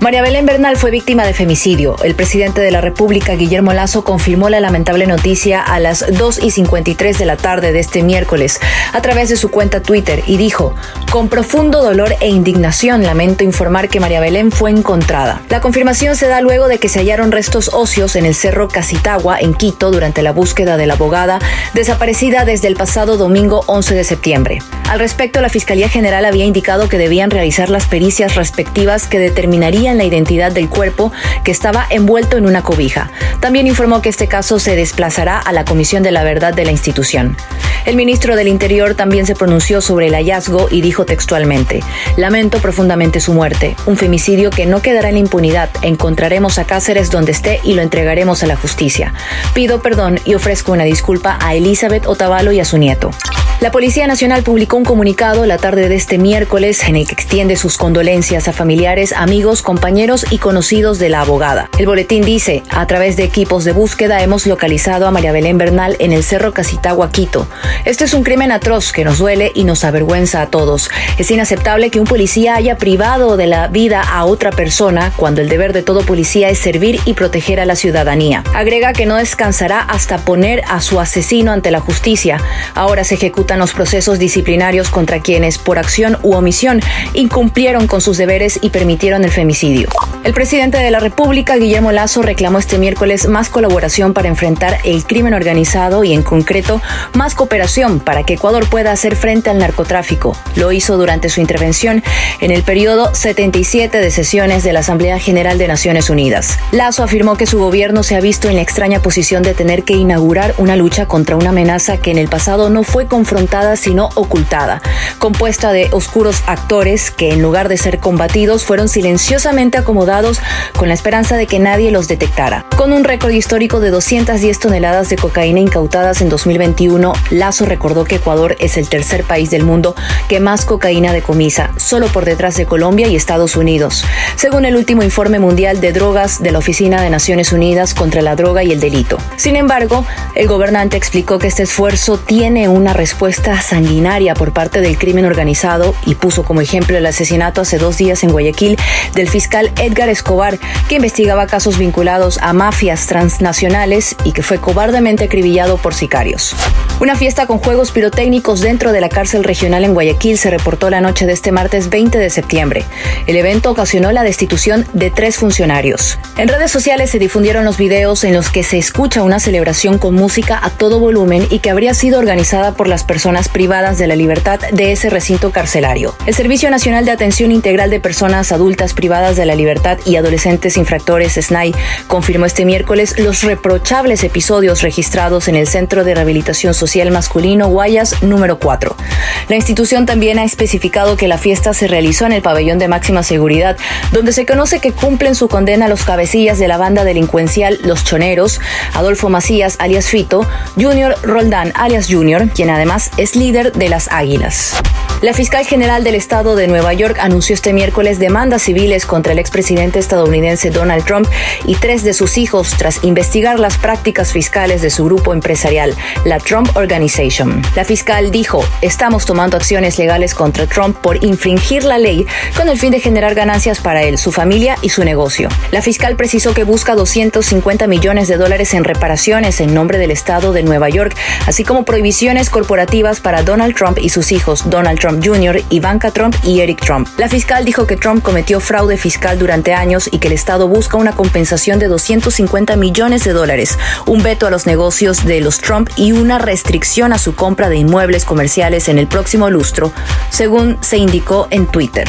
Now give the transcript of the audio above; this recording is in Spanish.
María Belén Bernal fue víctima de femicidio. El presidente de la República, Guillermo Lazo, confirmó la lamentable noticia a las 2 y 53 de la tarde de este miércoles a través de su cuenta Twitter y dijo, con profundo dolor e indignación lamento informar que María Belén fue encontrada. La confirmación se da luego de que se hallaron restos óseos en el cerro Casitagua, en Quito, durante la búsqueda de la abogada, desaparecida desde el pasado domingo 11 de septiembre. Al respecto, la Fiscalía General había indicado que debían realizar las pericias respectivas que determinarían la identidad del cuerpo que estaba envuelto en una cobija. También informó que este caso se desplazará a la Comisión de la Verdad de la institución. El ministro del Interior también se pronunció sobre el hallazgo y dijo textualmente, lamento profundamente su muerte, un femicidio que no quedará en impunidad, encontraremos a Cáceres donde esté y lo entregaremos a la justicia. Pido perdón y ofrezco una disculpa a Elizabeth Otavalo y a su nieto. La Policía Nacional publicó un comunicado la tarde de este miércoles en el que extiende sus condolencias a familiares, amigos, compañeros y conocidos de la abogada. El boletín dice, a través de equipos de búsqueda hemos localizado a María Belén Bernal en el Cerro Casitagua, Quito. Este es un crimen atroz que nos duele y nos avergüenza a todos. Es inaceptable que un policía haya privado de la vida a otra persona cuando el deber de todo policía es servir y proteger a la ciudadanía. Agrega que no descansará hasta poner a su asesino ante la justicia. Ahora se ejecuta los procesos disciplinarios contra quienes, por acción u omisión, incumplieron con sus deberes y permitieron el femicidio. El presidente de la República, Guillermo Lazo, reclamó este miércoles más colaboración para enfrentar el crimen organizado y, en concreto, más cooperación para que Ecuador pueda hacer frente al narcotráfico. Lo hizo durante su intervención en el periodo 77 de sesiones de la Asamblea General de Naciones Unidas. Lazo afirmó que su gobierno se ha visto en la extraña posición de tener que inaugurar una lucha contra una amenaza que en el pasado no fue confrontada sino ocultada, compuesta de oscuros actores que en lugar de ser combatidos fueron silenciosamente acomodados con la esperanza de que nadie los detectara. Con un récord histórico de 210 toneladas de cocaína incautadas en 2021, Lazo recordó que Ecuador es el tercer país del mundo que más cocaína decomisa, solo por detrás de Colombia y Estados Unidos, según el último informe mundial de drogas de la Oficina de Naciones Unidas contra la Droga y el Delito. Sin embargo, el gobernante explicó que este esfuerzo tiene una respuesta sanguinaria por parte del crimen organizado y puso como ejemplo el asesinato hace dos días en Guayaquil del fiscal Edgar Escobar, que investigaba casos vinculados a mafias transnacionales y que fue cobardemente acribillado por sicarios. Una fiesta con juegos pirotécnicos dentro de la cárcel regional en Guayaquil se reportó la noche de este martes 20 de septiembre. El evento ocasionó la destitución de tres funcionarios. En redes sociales se difundieron los videos en los que se escucha una celebración con música a todo volumen y que habría sido organizada por las personas privadas de la libertad de ese recinto carcelario. El Servicio Nacional de Atención Integral de Personas Adultas Privadas de la Libertad y Adolescentes Infractores SNAI confirmó este miércoles los reprochables episodios registrados en el Centro de Rehabilitación Social Masculino Guayas número 4. La institución también ha especificado que la fiesta se realizó en el pabellón de máxima seguridad, donde se conoce que cumplen su condena los cabecillas de la banda delincuencial Los Choneros, Adolfo Macías alias Fito, Junior Roldán alias Junior, quien además es líder de las Águilas. La fiscal general del estado de Nueva York anunció este miércoles demandas civiles contra el expresidente estadounidense Donald Trump y tres de sus hijos tras investigar las prácticas fiscales de su grupo empresarial, la Trump Organization. La fiscal dijo, estamos tomando acciones legales contra Trump por infringir la ley con el fin de generar ganancias para él, su familia y su negocio. La fiscal precisó que busca 250 millones de dólares en reparaciones en nombre del estado de Nueva York, así como prohibiciones corporativas para Donald Trump y sus hijos Donald Trump Jr., Ivanka Trump y Eric Trump. La fiscal dijo que Trump cometió fraude fiscal durante años y que el Estado busca una compensación de 250 millones de dólares, un veto a los negocios de los Trump y una restricción a su compra de inmuebles comerciales en el próximo lustro, según se indicó en Twitter.